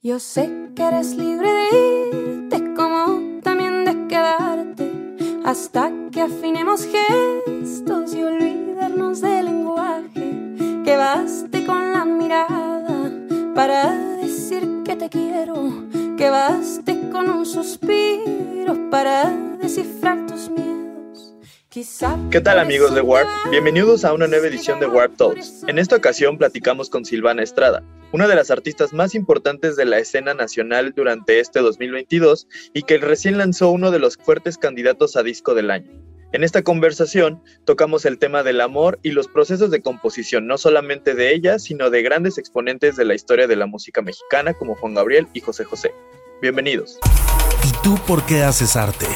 Yo sé que eres libre de irte como también de quedarte hasta que afinemos gestos y olvidarnos del lenguaje. Que baste con la mirada para decir que te quiero. Que baste con un suspiro para descifrar tus miedos. Quizá ¿Qué tal amigos de Warp? Bienvenidos a una nueva edición de Warp Talks. En esta ocasión platicamos con Silvana Estrada, una de las artistas más importantes de la escena nacional durante este 2022 y que recién lanzó uno de los fuertes candidatos a disco del año. En esta conversación tocamos el tema del amor y los procesos de composición, no solamente de ella, sino de grandes exponentes de la historia de la música mexicana como Juan Gabriel y José José. Bienvenidos. ¿Y tú por qué haces arte?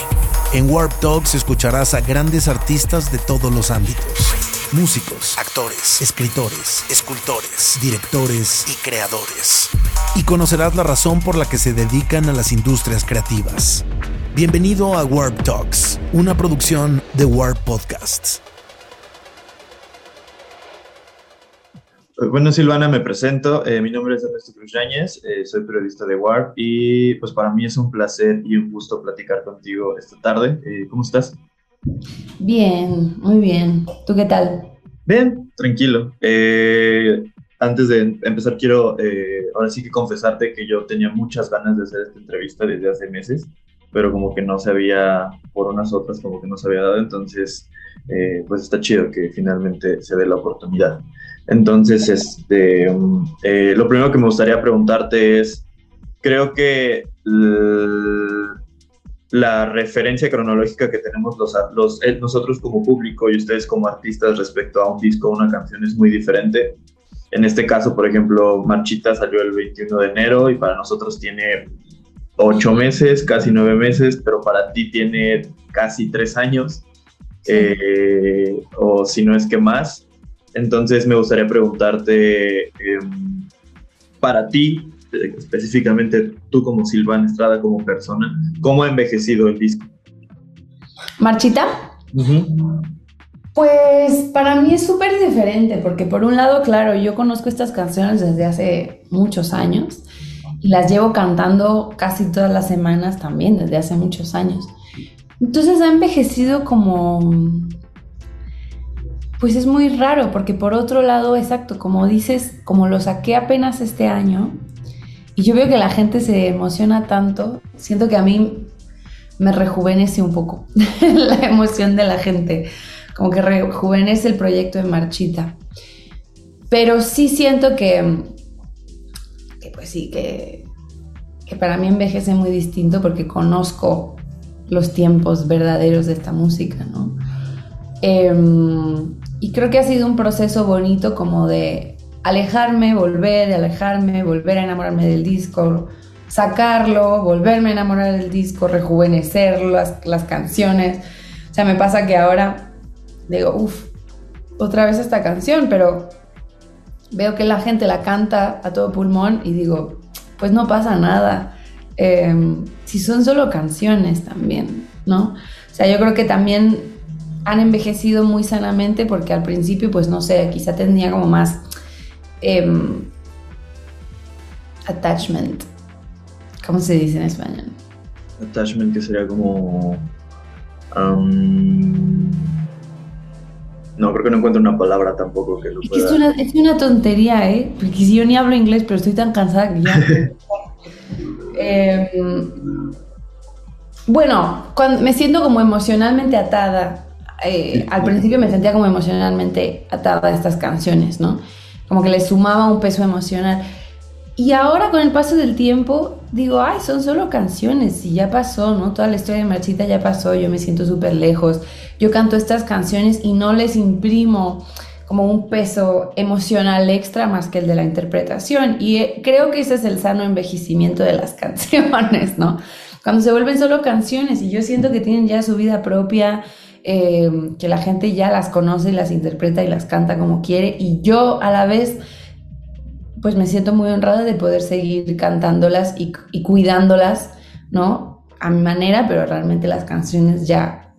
En Warp Talks escucharás a grandes artistas de todos los ámbitos. Músicos, actores, escritores, escultores, directores y creadores. Y conocerás la razón por la que se dedican a las industrias creativas. Bienvenido a Warp Talks, una producción de Warp Podcasts. Bueno, Silvana, me presento. Eh, mi nombre es Ernesto Cruz Yáñez, eh, soy periodista de Warp y pues para mí es un placer y un gusto platicar contigo esta tarde. Eh, ¿Cómo estás? Bien, muy bien. ¿Tú qué tal? Bien, tranquilo. Eh, antes de empezar, quiero eh, ahora sí que confesarte que yo tenía muchas ganas de hacer esta entrevista desde hace meses, pero como que no se había, por unas otras, como que no se había dado. Entonces, eh, pues está chido que finalmente se dé la oportunidad. Entonces, este, eh, lo primero que me gustaría preguntarte es, creo que la referencia cronológica que tenemos los, los, eh, nosotros como público y ustedes como artistas respecto a un disco o una canción es muy diferente. En este caso, por ejemplo, Marchita salió el 21 de enero y para nosotros tiene ocho meses, casi nueve meses, pero para ti tiene casi tres años, sí. eh, o si no es que más. Entonces me gustaría preguntarte, eh, para ti, específicamente tú como Silvana Estrada, como persona, ¿cómo ha envejecido el disco? ¿Marchita? Uh -huh. Pues para mí es súper diferente, porque por un lado, claro, yo conozco estas canciones desde hace muchos años y las llevo cantando casi todas las semanas también, desde hace muchos años. Entonces ha envejecido como... Pues es muy raro, porque por otro lado, exacto, como dices, como lo saqué apenas este año, y yo veo que la gente se emociona tanto, siento que a mí me rejuvenece un poco la emoción de la gente, como que rejuvenece el proyecto de Marchita. Pero sí siento que, que pues sí, que, que para mí envejece muy distinto porque conozco los tiempos verdaderos de esta música, ¿no? Eh, y creo que ha sido un proceso bonito como de alejarme, volver, alejarme, volver a enamorarme del disco, sacarlo, volverme a enamorar del disco, rejuvenecer las, canciones. O sea, me pasa que ahora digo, uff, otra vez esta canción, pero veo que la gente la canta a todo pulmón y digo, pues no pasa nada. Eh, si son solo canciones también, ¿no? O sea, yo creo que también han envejecido muy sanamente porque al principio, pues no sé, quizá tenía como más eh, attachment. ¿Cómo se dice en español? Attachment que sería como... Um, no, creo que no encuentro una palabra tampoco que lo pueda... Es una, es una tontería, ¿eh? Porque si yo ni hablo inglés, pero estoy tan cansada que ya... eh, bueno, cuando me siento como emocionalmente atada. Eh, al principio me sentía como emocionalmente atada a estas canciones, ¿no? Como que le sumaba un peso emocional. Y ahora con el paso del tiempo digo, ay, son solo canciones y ya pasó, ¿no? Toda la historia de Marchita ya pasó, yo me siento súper lejos. Yo canto estas canciones y no les imprimo como un peso emocional extra más que el de la interpretación. Y eh, creo que ese es el sano envejecimiento de las canciones, ¿no? Cuando se vuelven solo canciones y yo siento que tienen ya su vida propia, eh, que la gente ya las conoce y las interpreta y las canta como quiere y yo a la vez pues me siento muy honrada de poder seguir cantándolas y, y cuidándolas, ¿no? A mi manera, pero realmente las canciones ya,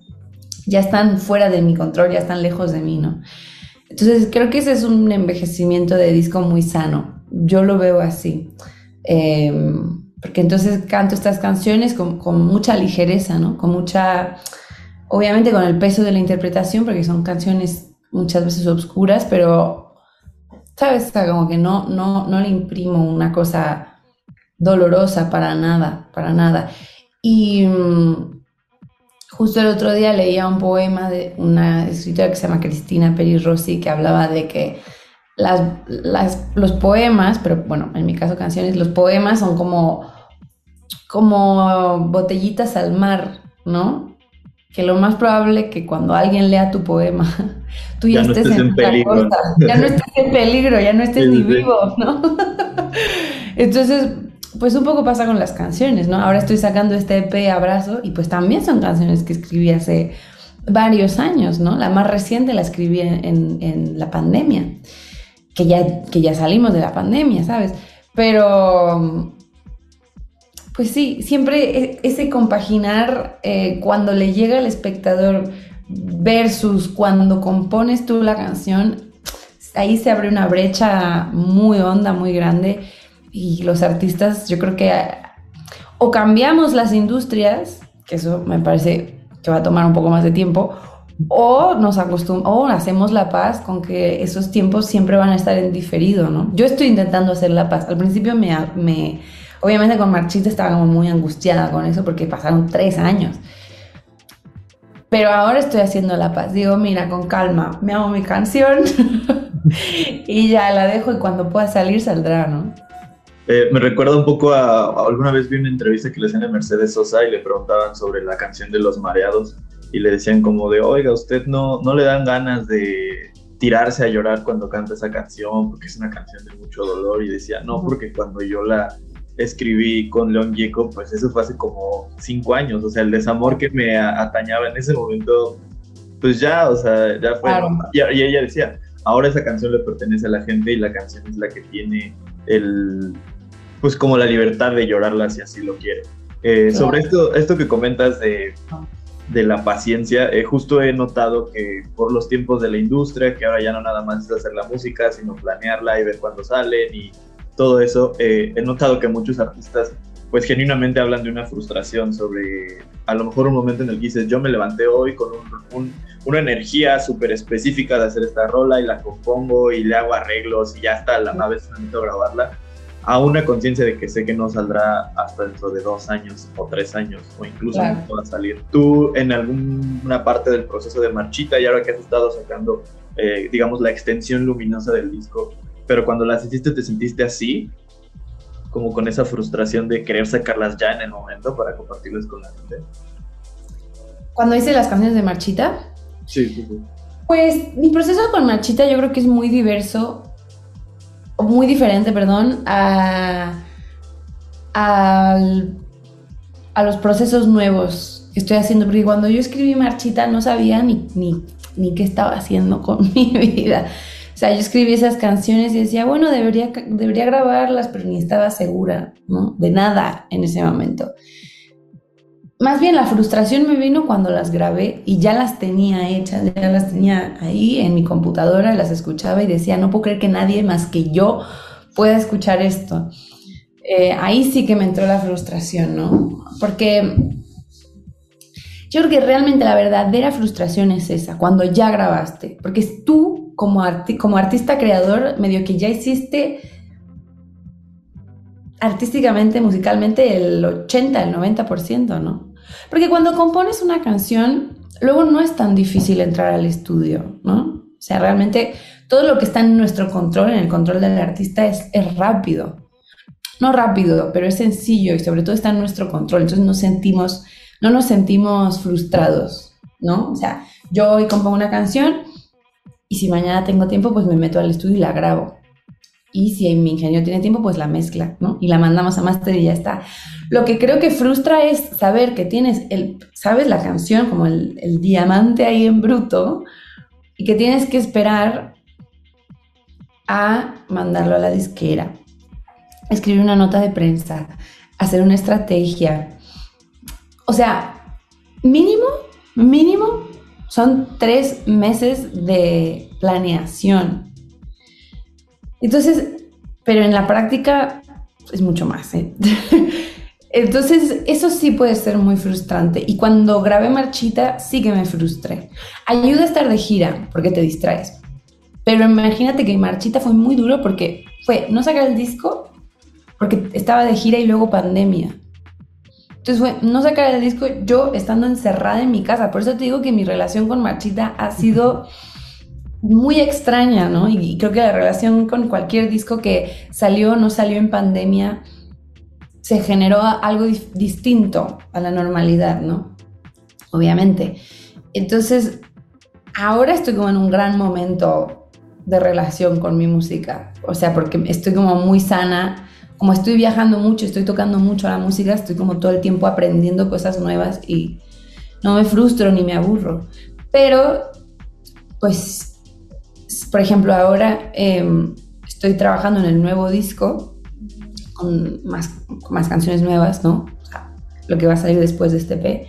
ya están fuera de mi control, ya están lejos de mí, ¿no? Entonces creo que ese es un envejecimiento de disco muy sano, yo lo veo así. Em, porque entonces canto estas canciones con, con, mucha ligereza, ¿no? Con mucha, obviamente con el peso de la interpretación, porque son canciones muchas veces oscuras, pero, ¿sabes? como que no, no, no le imprimo una cosa dolorosa para nada, para nada. Y mm, justo el otro día leía un poema de una escritora que se llama Cristina Peri Rossi que hablaba de que las, las, los poemas, pero bueno, en mi caso canciones, los poemas son como, como botellitas al mar, ¿no? Que lo más probable que cuando alguien lea tu poema, tú ya, estés en, peligro. ya no estés en peligro, ya no estés ni vivo, ¿no? Entonces, pues un poco pasa con las canciones, ¿no? Ahora estoy sacando este EP Abrazo y pues también son canciones que escribí hace varios años, ¿no? La más reciente la escribí en, en, la pandemia, que ya, que ya salimos de la pandemia, ¿sabes? Pero, pues sí, siempre e, ese compaginar eh, cuando le llega al espectador versus cuando compones tú la canción, ahí se abre una brecha muy honda, muy grande y los artistas, yo creo que o cambiamos las industrias, que eso me parece que va a tomar un poco más de tiempo, o nos acostumbramos, o hacemos la paz con que esos tiempos siempre van a estar en diferido, ¿no? Yo estoy intentando hacer la paz. Al principio me, me obviamente con Marchita estaba como muy angustiada con eso porque pasaron tres años. Pero ahora estoy haciendo la paz. Digo, mira, con calma, me hago mi canción y ya la dejo y cuando pueda salir saldrá, ¿no? Eh, me recuerda un poco a, alguna vez vi una entrevista que le hacían a Mercedes Sosa y le preguntaban sobre la canción de Los Mareados y le decían como de, oiga, usted no, no le dan ganas de tirarse a llorar cuando canta esa canción porque es una canción de mucho dolor y decía, no, porque cuando yo la escribí con León Gieco, pues eso fue hace como cinco años, o sea, el desamor que me atañaba en ese momento, pues ya, o sea, ya fue. Y, y ella decía, ahora esa canción le pertenece a la gente y la canción es la que tiene el, pues como la libertad de llorarla si así lo quiere. Eh, sobre esto, esto que comentas de, de la paciencia, eh, justo he notado que por los tiempos de la industria, que ahora ya no nada más es hacer la música, sino planearla y ver cuándo salen y todo eso, eh, he notado que muchos artistas pues genuinamente hablan de una frustración sobre a lo mejor un momento en el que dices, yo me levanté hoy con una energía súper específica de hacer esta rola y la compongo y le hago arreglos y ya está, la una vez necesito grabarla a una conciencia de que sé que no saldrá hasta dentro de dos años o tres años o incluso no pueda salir. Tú en alguna parte del proceso de marchita y ahora que has estado sacando, eh, digamos, la extensión luminosa del disco, pero cuando las hiciste te sentiste así, como con esa frustración de querer sacarlas ya en el momento para compartirlas con la gente. Cuando hice las canciones de marchita. Sí, sí, sí. Pues mi proceso con marchita yo creo que es muy diverso muy diferente, perdón, a, a, los procesos nuevos que estoy haciendo, porque cuando yo escribí Marchita no sabía ni, ni, ni qué estaba haciendo con mi vida. O sea, yo escribí esas canciones y decía, bueno, debería, debería grabarlas, pero ni estaba segura. De nada en ese momento. Más bien la frustración me vino cuando las grabé y ya las tenía hechas, ya las tenía ahí en mi computadora, las escuchaba y decía, no puedo creer que nadie más que yo pueda escuchar esto. Eh, ahí sí que me entró la frustración, ¿no? Porque yo creo que realmente la verdadera frustración es esa, cuando ya grabaste, porque tú como, como artista creador, medio que ya hiciste artísticamente, musicalmente, el 80, el 90%, ¿no? Porque cuando compones una canción, luego no es tan difícil entrar al estudio, ¿no? O sea, realmente todo lo que está en nuestro control, en el control del artista, es, es rápido. No rápido, pero es sencillo y sobre todo está en nuestro control. Entonces nos sentimos, no nos sentimos frustrados, ¿no? O sea, yo hoy compongo una canción y si mañana tengo tiempo, pues me meto al estudio y la grabo y si mi ingeniero tiene tiempo, pues la mezcla, ¿no? Y la mandamos a master y ya está. Lo que creo que frustra es saber que tienes, el, sabes la canción como el, el diamante ahí en bruto y que tienes que esperar a mandarlo a la disquera, escribir una nota de prensa, hacer una estrategia. O sea, mínimo, mínimo son tres meses de planeación entonces, pero en la práctica es mucho más. ¿eh? Entonces, eso sí puede ser muy frustrante. Y cuando grabé Marchita, sí que me frustré. Ayuda a estar de gira, porque te distraes. Pero imagínate que Marchita fue muy duro porque fue no sacar el disco, porque estaba de gira y luego pandemia. Entonces fue no sacar el disco yo estando encerrada en mi casa. Por eso te digo que mi relación con Marchita ha sido muy extraña, ¿no? Y creo que la relación con cualquier disco que salió o no salió en pandemia se generó algo distinto a la normalidad, ¿no? Obviamente. Entonces, ahora estoy como en un gran momento de relación con mi música. O sea, porque estoy como muy sana. Como estoy viajando mucho, estoy tocando mucho la música, estoy como todo el tiempo aprendiendo cosas nuevas y no me frustro ni me aburro. Pero, pues por ejemplo, ahora em, estoy trabajando en el nuevo disco con más, más canciones nuevas, ¿no? O sea, lo que va a salir después de este P.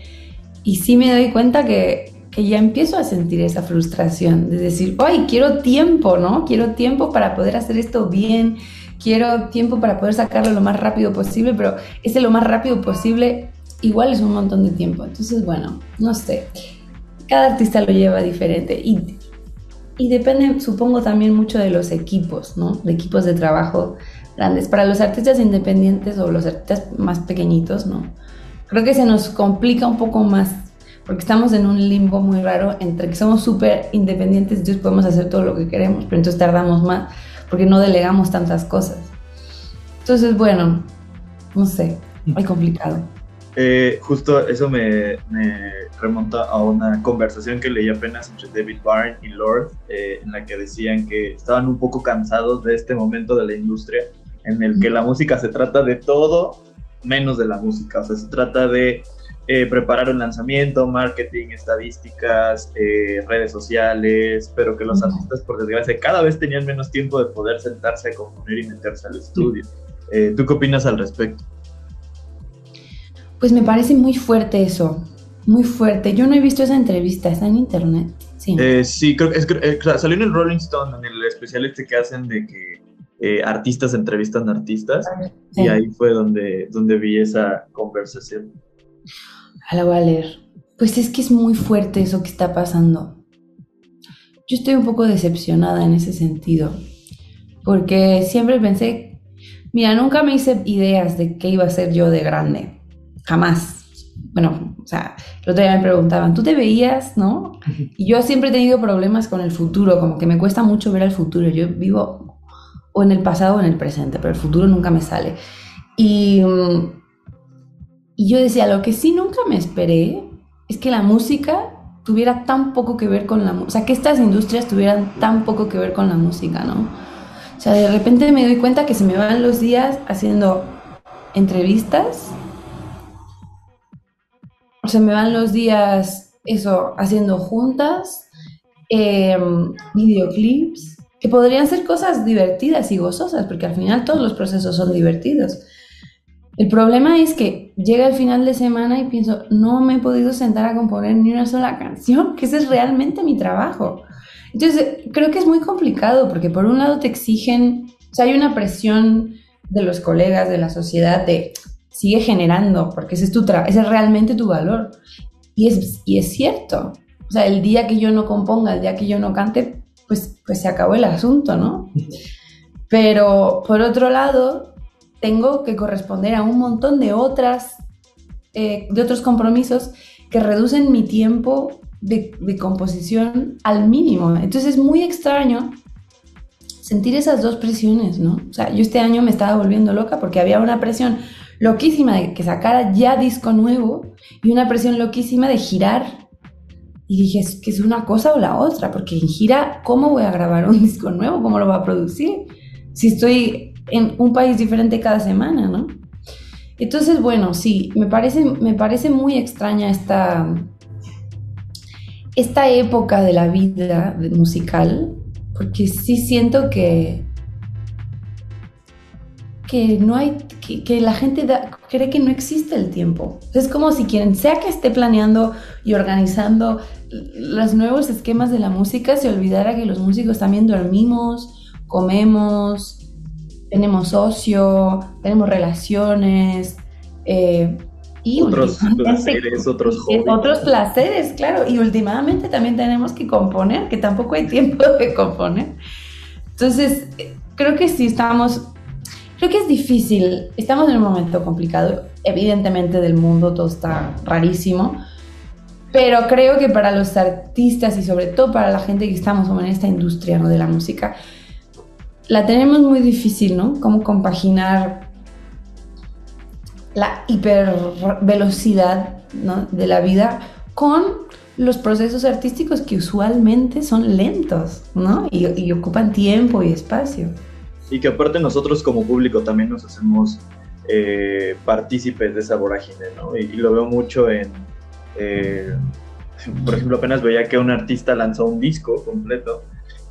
Y sí me doy cuenta que, que ya empiezo a sentir esa frustración de decir, ¡ay, quiero tiempo, ¿no? Quiero tiempo para poder hacer esto bien, quiero tiempo para poder sacarlo lo más rápido posible, pero ese lo más rápido posible igual es un montón de tiempo. Entonces, bueno, no sé. Cada artista lo lleva diferente y y depende, supongo, también mucho de los equipos, ¿no? De equipos de trabajo grandes. Para los artistas independientes o los artistas más pequeñitos, ¿no? Creo que se nos complica un poco más porque estamos en un limbo muy raro entre que somos súper independientes, entonces podemos hacer todo lo que queremos, pero entonces tardamos más porque no delegamos tantas cosas. Entonces, bueno, no sé, muy complicado. Eh, justo eso me, remonta a una conversación que leí apenas entre David Byrne y Lord, eh, en la que decían que estaban un poco cansados de este momento de la industria en el que la música se trata de todo menos de la música, o sea, se trata de eh, preparar un lanzamiento, marketing, estadísticas, redes sociales, pero que los artistas, por desgracia, cada vez tenían menos tiempo de poder sentarse a componer y meterse al estudio. ¿Tú qué opinas al respecto? Pues me parece muy fuerte eso, muy fuerte. Yo no he visto esa entrevista, está en internet. Sí, eh, sí creo que eh, salió en el Rolling Stone, en el especial este que hacen de que eh, artistas entrevistan artistas, y ahí fue donde, donde vi esa conversación. La voy a leer. Pues es que es muy fuerte eso que está pasando. Yo estoy un poco decepcionada en ese sentido, porque siempre pensé, mira, nunca me hice ideas de qué iba a ser yo de grande jamás. Bueno, o sea, el otro día me preguntaban, ¿tú te veías, no? Y yo siempre he tenido problemas con el futuro, como que me cuesta mucho ver el futuro. Yo vivo o en el pasado o en el presente, pero el futuro nunca me sale. Y, y yo decía, lo que sí nunca me esperé es que la música tuviera tan poco que ver con la música, o sea, que estas industrias tuvieran tan poco que ver con la música, ¿no? O sea, de repente me doy cuenta que se me van los días haciendo entrevistas se me van los días, eso, haciendo juntas, em, videoclips, que podrían ser cosas divertidas y gozosas, porque al final todos los procesos son divertidos. El problema es que llega el final de semana y pienso, no me he podido sentar a componer ni una sola canción, que ese es realmente mi trabajo. Entonces, creo que es muy complicado, porque por un lado te exigen, o sea, hay una presión de los colegas, de la sociedad, de sigue generando, porque ese es, tu ese es realmente tu valor. Y es, y es cierto. O sea, el día que yo no componga, el día que yo no cante, pues, pues se acabó el asunto, ¿no? Pero por otro lado, tengo que corresponder a un montón de otras, eh, de otros compromisos que reducen mi tiempo de, de, composición al mínimo. Entonces es muy extraño sentir esas dos presiones, ¿no? O sea, yo este año me estaba volviendo loca porque había una presión loquísima de que sacara ya disco nuevo y una presión loquísima de girar. Y dije, es que es una cosa o la otra, porque en gira, ¿cómo voy a grabar un disco nuevo? ¿Cómo lo voy a producir? Si estoy en un país diferente cada semana, ¿no? Entonces, bueno, sí, me parece, me parece muy extraña esta, esta época de la vida musical, porque sí siento que, que no hay, que, la gente cree que no existe el tiempo. Es como si quien sea que esté planeando y organizando los nuevos esquemas de la música se olvidara que los músicos también dormimos, comemos, tenemos ocio, tenemos relaciones, eh, y otros placeres, otros hobbies. Otros placeres, claro. Y últimamente también tenemos que componer, que tampoco hay tiempo de componer. Entonces, creo que sí estamos, creo que es difícil. Estamos en un momento complicado. Evidentemente del mundo todo está rarísimo. Pero creo que para los artistas y sobre todo para la gente que estamos en esta industria ¿no? de la música, la tenemos muy difícil, ¿no? Cómo compaginar la hipervelocidad ¿no? de la vida con los procesos artísticos que usualmente son lentos, ¿no? Y, ocupan tiempo y espacio. Y que aparte nosotros como público también nos hacemos eh, partícipes de esa vorágine, ¿no? Y, lo veo mucho en, eh, por ejemplo, apenas veía que un artista lanzó un disco completo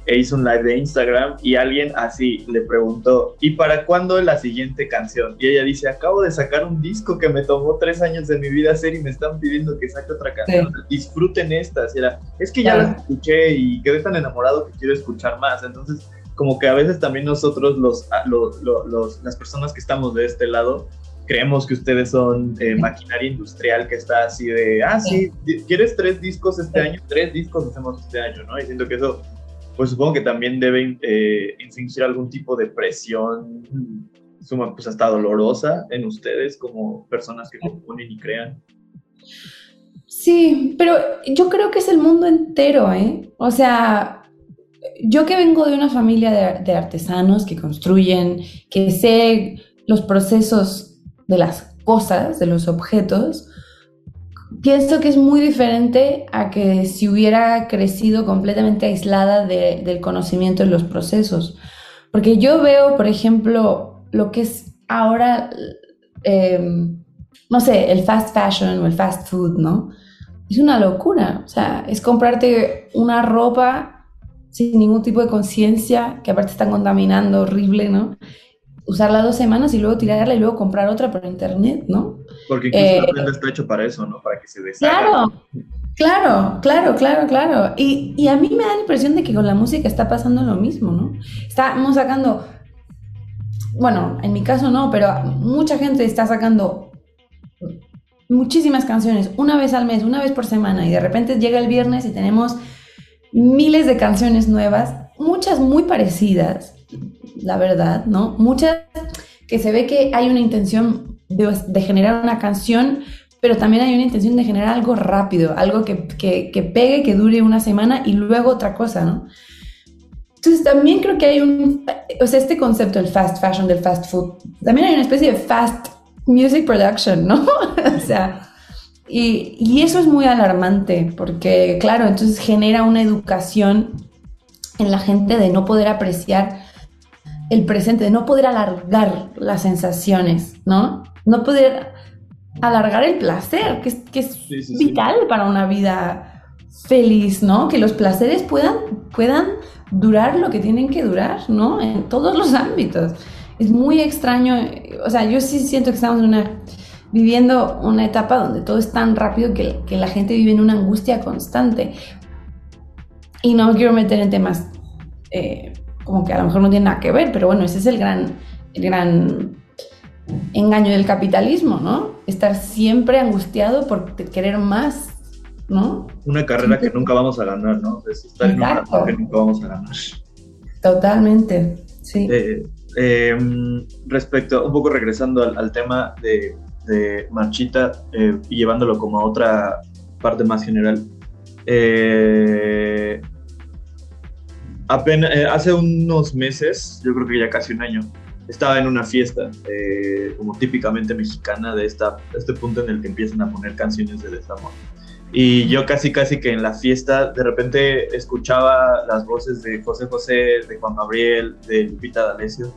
e hizo un live de Instagram y alguien así le preguntó, ¿y para cuándo la siguiente canción? Y ella dice, acabo de sacar un disco que me tomó tres años de mi vida hacer y me están pidiendo que saque otra canción. Disfruten estas. Y era, es que ya las escuché y quedé tan enamorado que quiero escuchar más. Entonces, como que a veces también nosotros, los, los, las personas que estamos de este lado, creemos que ustedes son eh, maquinaria industrial que está así de, ah, sí, ¿quieres tres discos este año? Tres discos hacemos este año, ¿no? Y siento que eso pues supongo que también debe eh, algún tipo de presión, suma, pues hasta dolorosa en ustedes como personas que componen y crean. Sí, pero yo creo que es el mundo entero, ¿eh? O sea, yo que vengo de una familia de artesanos que construyen, que sé los procesos de las cosas, de los objetos, pienso que es muy diferente a que si hubiera crecido completamente aislada del conocimiento de los procesos. Porque yo veo, por ejemplo, lo que es ahora, em, no sé, el fast fashion o el fast food, ¿no? Es una locura. O sea, es comprarte una ropa sin ningún tipo de conciencia, que aparte está contaminando horrible, ¿no? Usarla dos semanas y luego tirarla y luego comprar otra por internet, ¿no? Porque incluso eh, la prenda está hecho para eso, ¿no? Para que se deshaga. Claro, claro, claro, claro, claro. Y, y, a mí me da la impresión de que con la música está pasando lo mismo, ¿no? Estamos sacando, bueno, en mi caso no, pero mucha gente está sacando muchísimas canciones una vez al mes, una vez por semana, y de repente llega el viernes y tenemos miles de canciones nuevas, muchas muy parecidas, la verdad, ¿no? Muchas que se ve que hay una intención de, generar una canción, pero también hay una intención de generar algo rápido, algo que, que, pegue, que dure una semana y luego otra cosa, ¿no? Entonces también creo que hay un, o sea, este concepto del fast fashion, del fast food, también hay una especie de fast music production, ¿no? o sea, y, y, eso es muy alarmante porque, claro, entonces genera una educación en la gente de no poder apreciar el presente, de no poder alargar las sensaciones, ¿no? No poder alargar el placer, que es, que es vital para una vida feliz, ¿no? Que los placeres puedan, puedan durar lo que tienen que durar, ¿no? En todos los ámbitos. Es muy extraño, o sea, yo sí siento que estamos en una, viviendo una etapa donde todo es tan rápido que, que la gente vive en una angustia constante. Y no quiero meter en temas eh, como que a lo mejor no tiene nada que ver, pero bueno, ese es el gran, el gran engaño del capitalismo, ¿no? Estar siempre angustiado por querer más, ¿no? Una carrera que nunca vamos a ganar, ¿no? Es estar en una carrera que nunca vamos a ganar. Totalmente, sí. Eh, em, respecto, un poco regresando al, tema de, de Marchita eh, y llevándolo como a otra parte más general. Eh, eh, hace unos meses, yo creo que ya casi un año, estaba en una fiesta, eh, como típicamente mexicana, de este punto en el que empiezan a poner canciones de desamor. Y yo casi, casi que en la fiesta, de repente escuchaba las voces de José José, de Juan Gabriel, de Lupita D'Alessio,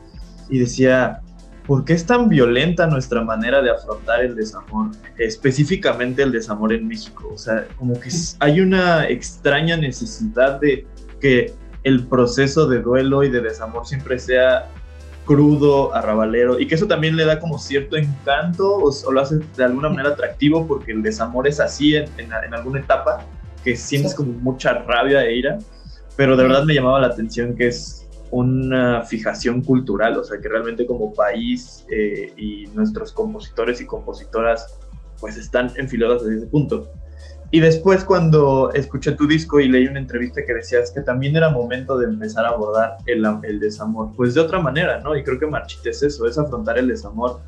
y decía, ¿por qué es tan violenta nuestra manera de afrontar el desamor? Específicamente el desamor en México. O sea, como que hay una extraña necesidad de que el proceso de duelo y de desamor siempre sea crudo, arrabalero, y que eso también le da como cierto encanto o, lo hace de alguna manera atractivo porque el desamor es así en, en, alguna etapa, que sientes como mucha rabia e ira, pero de verdad me llamaba la atención que es una fijación cultural, o sea, que realmente como país eh, y nuestros compositores y compositoras pues están enfilados desde ese punto. Y después cuando escuché tu disco y leí una entrevista que decías que también era momento de empezar a abordar el, el desamor, pues de otra manera, ¿no? Y creo que Marchita es eso, es afrontar el desamor.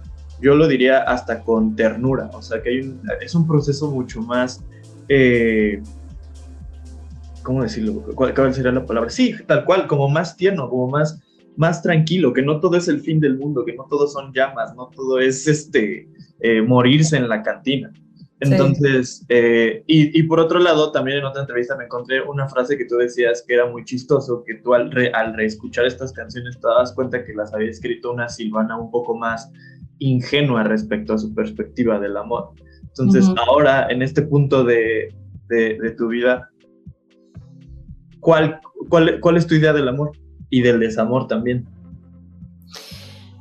Yo lo diría hasta con ternura, o sea, que hay un, es un proceso mucho más... Eh, ¿Cómo decirlo? ¿Cuál, ¿Cuál sería la palabra? Sí, tal cual, como más tierno, como más, más tranquilo, que no todo es el fin del mundo, que no todo son llamas, no todo es este, eh, morirse en la cantina. Entonces, eh, y, por otro lado, también en otra entrevista me encontré una frase que tú decías que era muy chistoso, que tú al, al reescuchar estas canciones te das cuenta que las había escrito una Silvana un poco más ingenua respecto a su perspectiva del amor. Entonces, ahora, en este punto de, de, tu vida, ¿cuál, cuál, ¿cuál es tu idea del amor y del desamor también?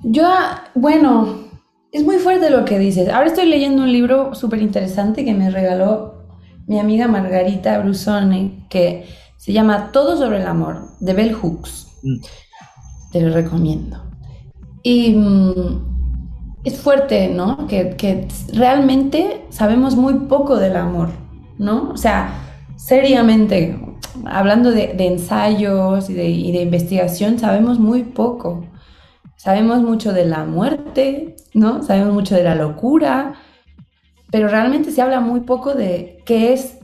Yo, bueno, es muy fuerte lo que dices. Ahora estoy leyendo un libro súper interesante que me regaló mi amiga Margarita Brusone, que se llama Todo sobre el amor, de Bell Hooks. Mm. Te lo recomiendo. Y mm, es fuerte, ¿no? Que, realmente sabemos muy poco del amor, ¿no? O sea, seriamente, hablando de, ensayos y de, y de investigación, sabemos muy poco. Sabemos mucho de la muerte, ¿no? Sabemos mucho de la locura, pero realmente se habla muy poco de qué es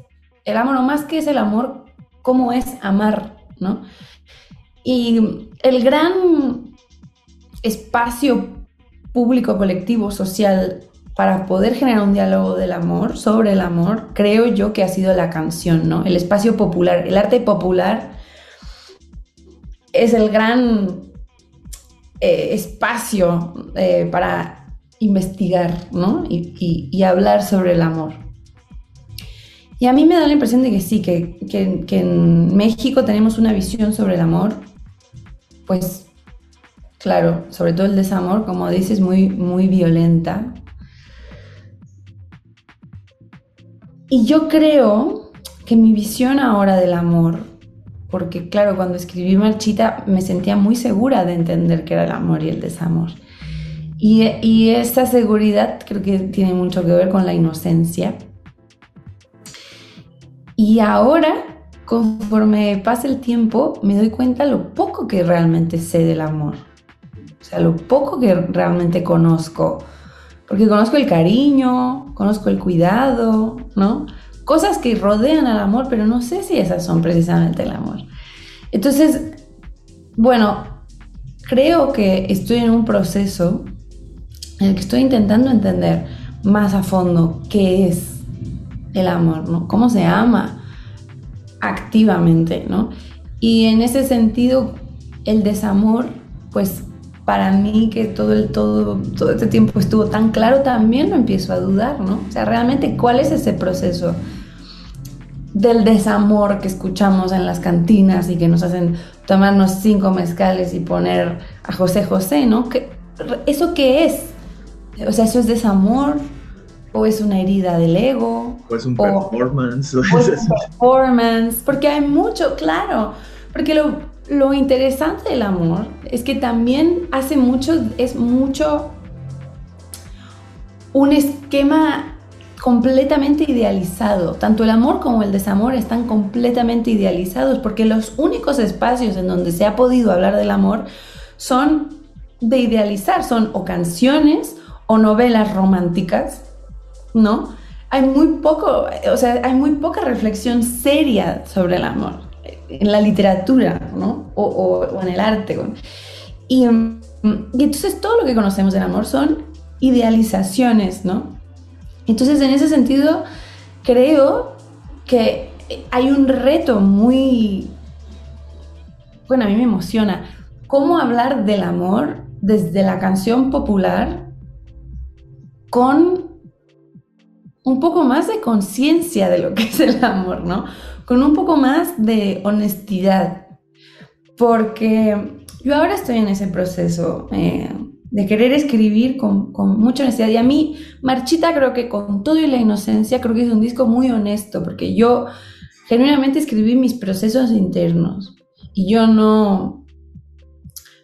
el amor, o más que es el amor, cómo es amar, ¿no? Y el gran espacio público, colectivo, social, para poder generar un diálogo del amor, sobre el amor, creo yo que ha sido la canción, ¿no? El espacio popular, el arte popular es el gran eh, espacio eh, para investigar, ¿no? Y, hablar sobre el amor. Y a mí me da la impresión de que sí, que, en México tenemos una visión sobre el amor, pues claro, sobre todo el desamor, como dices, muy, muy violenta. Y yo creo que mi visión ahora del amor, porque claro, cuando escribí Marchita me sentía muy segura de entender qué era el amor y el desamor. Y, esta seguridad creo que tiene mucho que ver con la inocencia. Y ahora, conforme pasa el tiempo, me doy cuenta lo poco que realmente sé del amor. O sea, lo poco que realmente conozco. Porque conozco el cariño, conozco el cuidado, ¿no? Cosas que rodean al amor, pero no sé si esas son precisamente el amor. Entonces, bueno, creo que estoy en un proceso en el que estoy intentando entender más a fondo qué es el amor, ¿no? Cómo se ama activamente, ¿no? Y en ese sentido, el desamor, pues para mí que todo, el, todo, todo este tiempo estuvo tan claro, también lo empiezo a dudar, ¿no? O sea, realmente, ¿cuál es ese proceso del desamor que escuchamos en las cantinas y que nos hacen tomarnos cinco mezcales y poner a José José, ¿no? ¿Eso qué es? O sea, ¿eso es desamor? ¿O es una herida del ego? ¿O es un performance? O, es un performance, porque hay mucho, claro, porque lo, lo interesante del amor es que también hace mucho, es mucho un esquema completamente idealizado. Tanto el amor como el desamor están completamente idealizados porque los únicos espacios en donde se ha podido hablar del amor son de idealizar, son o canciones o novelas románticas, ¿no? Hay muy poco, o sea, hay muy poca reflexión seria sobre el amor en la literatura, ¿no? O, en el arte. Y, y entonces todo lo que conocemos del amor son idealizaciones, ¿no? Entonces, en ese sentido, creo que hay un reto muy, bueno, a mí me emociona, cómo hablar del amor desde la canción popular con un poco más de conciencia de lo que es el amor, ¿no? Con un poco más de honestidad. Porque yo ahora estoy en ese proceso eh, de querer escribir con, con, mucha honestidad. Y a mí, Marchita, creo que con todo y la inocencia, creo que es un disco muy honesto, porque yo genuinamente escribí mis procesos internos. Y yo no,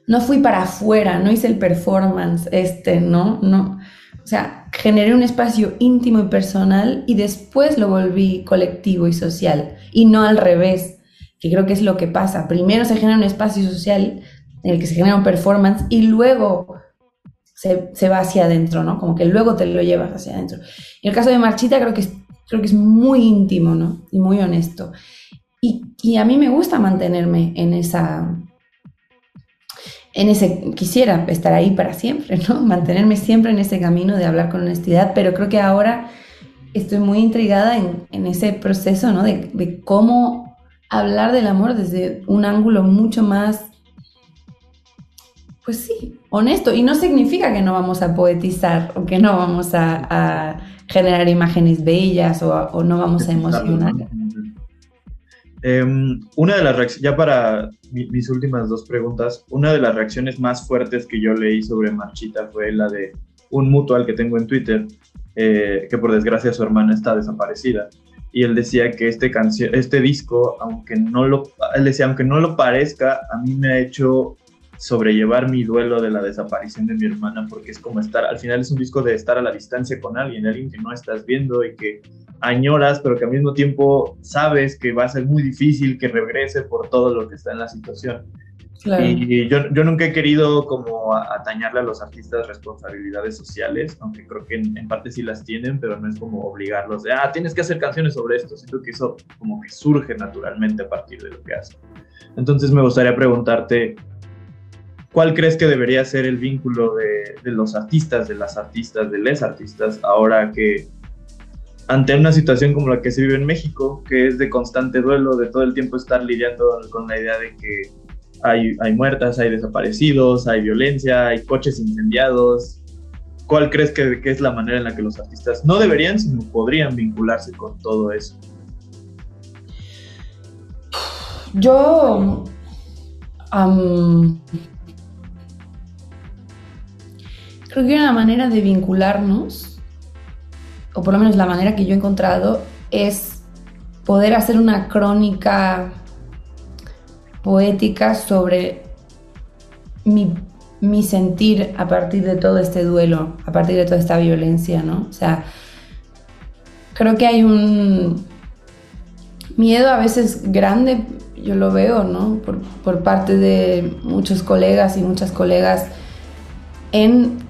no fui para afuera, no hice el performance este, ¿no? No. O sea, generé un espacio íntimo y personal y después lo volví colectivo y social y no al revés, que creo que es lo que pasa. Primero se genera un espacio social en el que se genera un performance y luego se, se, va hacia adentro, ¿no? Como que luego te lo llevas hacia adentro. En el caso de Marchita creo que es, creo que es muy íntimo, ¿no? Y muy honesto. Y, y a mí me gusta mantenerme en esa... En ese, quisiera estar ahí para siempre, ¿no? Mantenerme siempre en ese camino de hablar con honestidad, pero creo que ahora estoy muy intrigada en, en ese proceso, ¿no? De, de cómo hablar del amor desde un ángulo mucho más pues sí, honesto. Y no significa que no vamos a poetizar o que no vamos a, generar imágenes bellas o, no vamos a emocionar. Em, una de las reacciones, ya para mis últimas dos preguntas, una de las reacciones más fuertes que yo leí sobre Marchita fue la de un mutual que tengo en Twitter, eh, que por desgracia su hermana está desaparecida. Y él decía que este, este disco, aunque no lo, él decía, aunque no lo parezca, a mí me ha hecho sobrellevar mi duelo de la desaparición de mi hermana, porque es como estar, al final es un disco de estar a la distancia con alguien, alguien que no estás viendo y que añoras, pero que al mismo tiempo sabes que va a ser muy difícil que regrese por todo lo que está en la situación. Y yo, yo, nunca he querido como atañarle a los artistas responsabilidades sociales, aunque creo que en, en, parte sí las tienen, pero no es como obligarlos de, ah, tienes que hacer canciones sobre esto. Siento que eso como que surge naturalmente a partir de lo que hacen. Entonces me gustaría preguntarte, ¿Cuál crees que debería ser el vínculo de, los artistas, de las artistas, de les artistas, ahora que ante una situación como la que se vive en México, que es de constante duelo, de todo el tiempo estar lidiando con la idea de que hay, hay muertas, hay desaparecidos, hay violencia, hay coches incendiados? ¿Cuál crees que, es la manera en la que los artistas no deberían, sino podrían vincularse con todo eso? Yo Creo que una manera de vincularnos, o por lo menos la manera que yo he encontrado, es poder hacer una crónica poética sobre mi, mi, sentir a partir de todo este duelo, a partir de toda esta violencia, ¿no? O sea, creo que hay un miedo a veces grande, yo lo veo, ¿no? Por, por parte de muchos colegas y muchas colegas en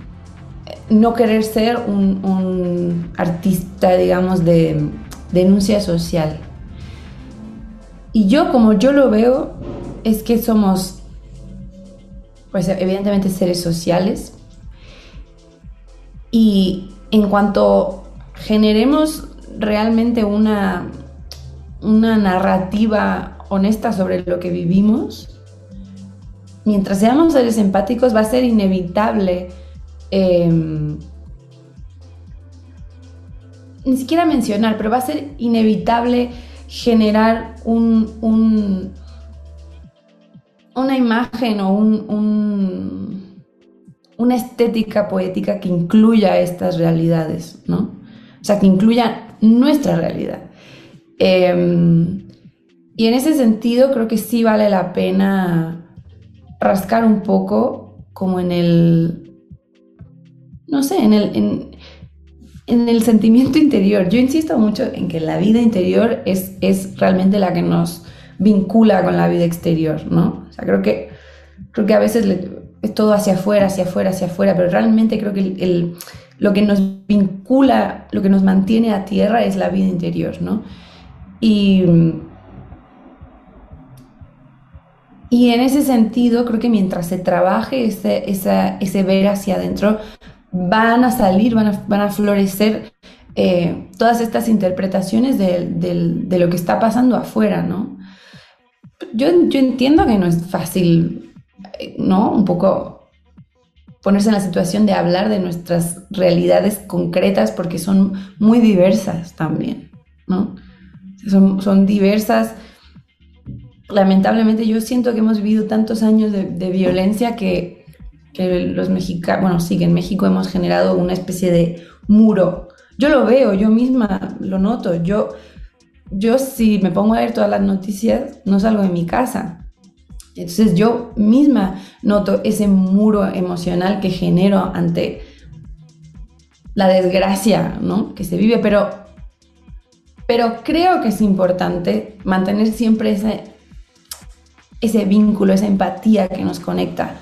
no querer ser un, artista, digamos, de denuncia social. Y yo, como yo lo veo, es que somos, pues evidentemente, seres sociales. Y en cuanto generemos realmente una, una narrativa honesta sobre lo que vivimos, mientras seamos seres empáticos, va a ser inevitable Em, ni siquiera mencionar, pero va a ser inevitable generar un, una imagen o un, una estética poética que incluya estas realidades, ¿no? O sea, que incluya nuestra realidad. Em, y en ese sentido creo que sí vale la pena rascar un poco como en el no sé, en el, en, el sentimiento interior. Yo insisto mucho en que la vida interior es, es realmente la que nos vincula con la vida exterior, ¿no? O sea, creo que, creo que a veces es todo hacia afuera, hacia afuera, hacia afuera, pero realmente creo que el, lo que nos vincula, lo que nos mantiene a tierra es la vida interior, ¿no? Y, y en ese sentido, creo que mientras se trabaje ese, ese ver hacia adentro, van a salir, van a, florecer eh, todas estas interpretaciones de, lo que está pasando afuera, ¿no? Yo, entiendo que no es fácil, ¿no? Un poco ponerse en la situación de hablar de nuestras realidades concretas porque son muy diversas también, ¿no? Son, diversas. Lamentablemente yo siento que hemos vivido tantos años de violencia que que los mexicanos, bueno, sí, que en México hemos generado una especie de muro. Yo lo veo, yo misma lo noto. Yo, yo si me pongo a ver todas las noticias, no salgo de mi casa. Entonces yo misma noto ese muro emocional que genero ante la desgracia ¿no? que se vive, pero, pero creo que es importante mantener siempre ese, ese vínculo, esa empatía que nos conecta,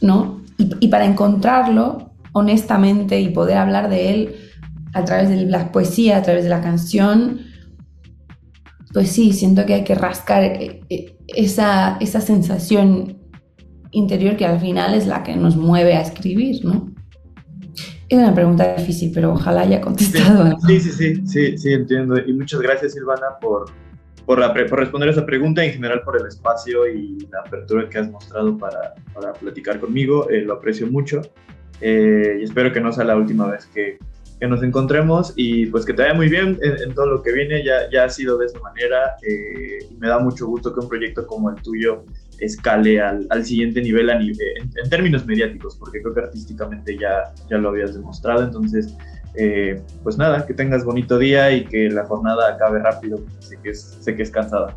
¿no? Y, y, para encontrarlo honestamente y poder hablar de él a través de la poesía, a través de la canción, pues sí, siento que hay que rascar eh, eh, esa, esa sensación interior que al final es la que nos mueve a escribir, ¿no? Es una pregunta difícil, pero ojalá haya contestado. Sí, sí, sí, sí, sí, entiendo. Y muchas gracias, Silvana, por, por, por, responder esa pregunta en general por el espacio y la apertura que has mostrado para, para platicar conmigo. Eh, lo aprecio mucho y espero que no sea la última vez que, que nos encontremos y pues que te vaya muy bien en, todo lo que viene. Ya, ya ha sido de esa manera eh, y me da mucho gusto que un proyecto como el tuyo escale al, al siguiente nivel, a en, en, términos mediáticos, porque creo que artísticamente ya, ya lo habías demostrado. Entonces, eh, pues nada, que tengas bonito día y que la jornada acabe rápido, sé que es, sé que es cansada.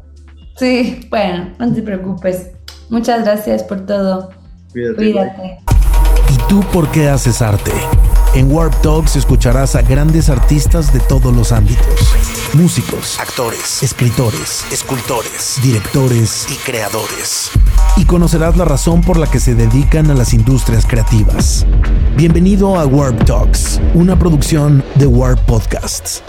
Sí, bueno, no te preocupes. Muchas gracias por todo. Cuídate. Cuídate. ¿Y tú por qué haces arte? En Warp Talks escucharás a grandes artistas de todos los ámbitos. Músicos, actores, escritores, escultores, directores y creadores. Y conocerás la razón por la que se dedican a las industrias creativas. Bienvenido a Warp Talks, una producción de Warp Podcasts.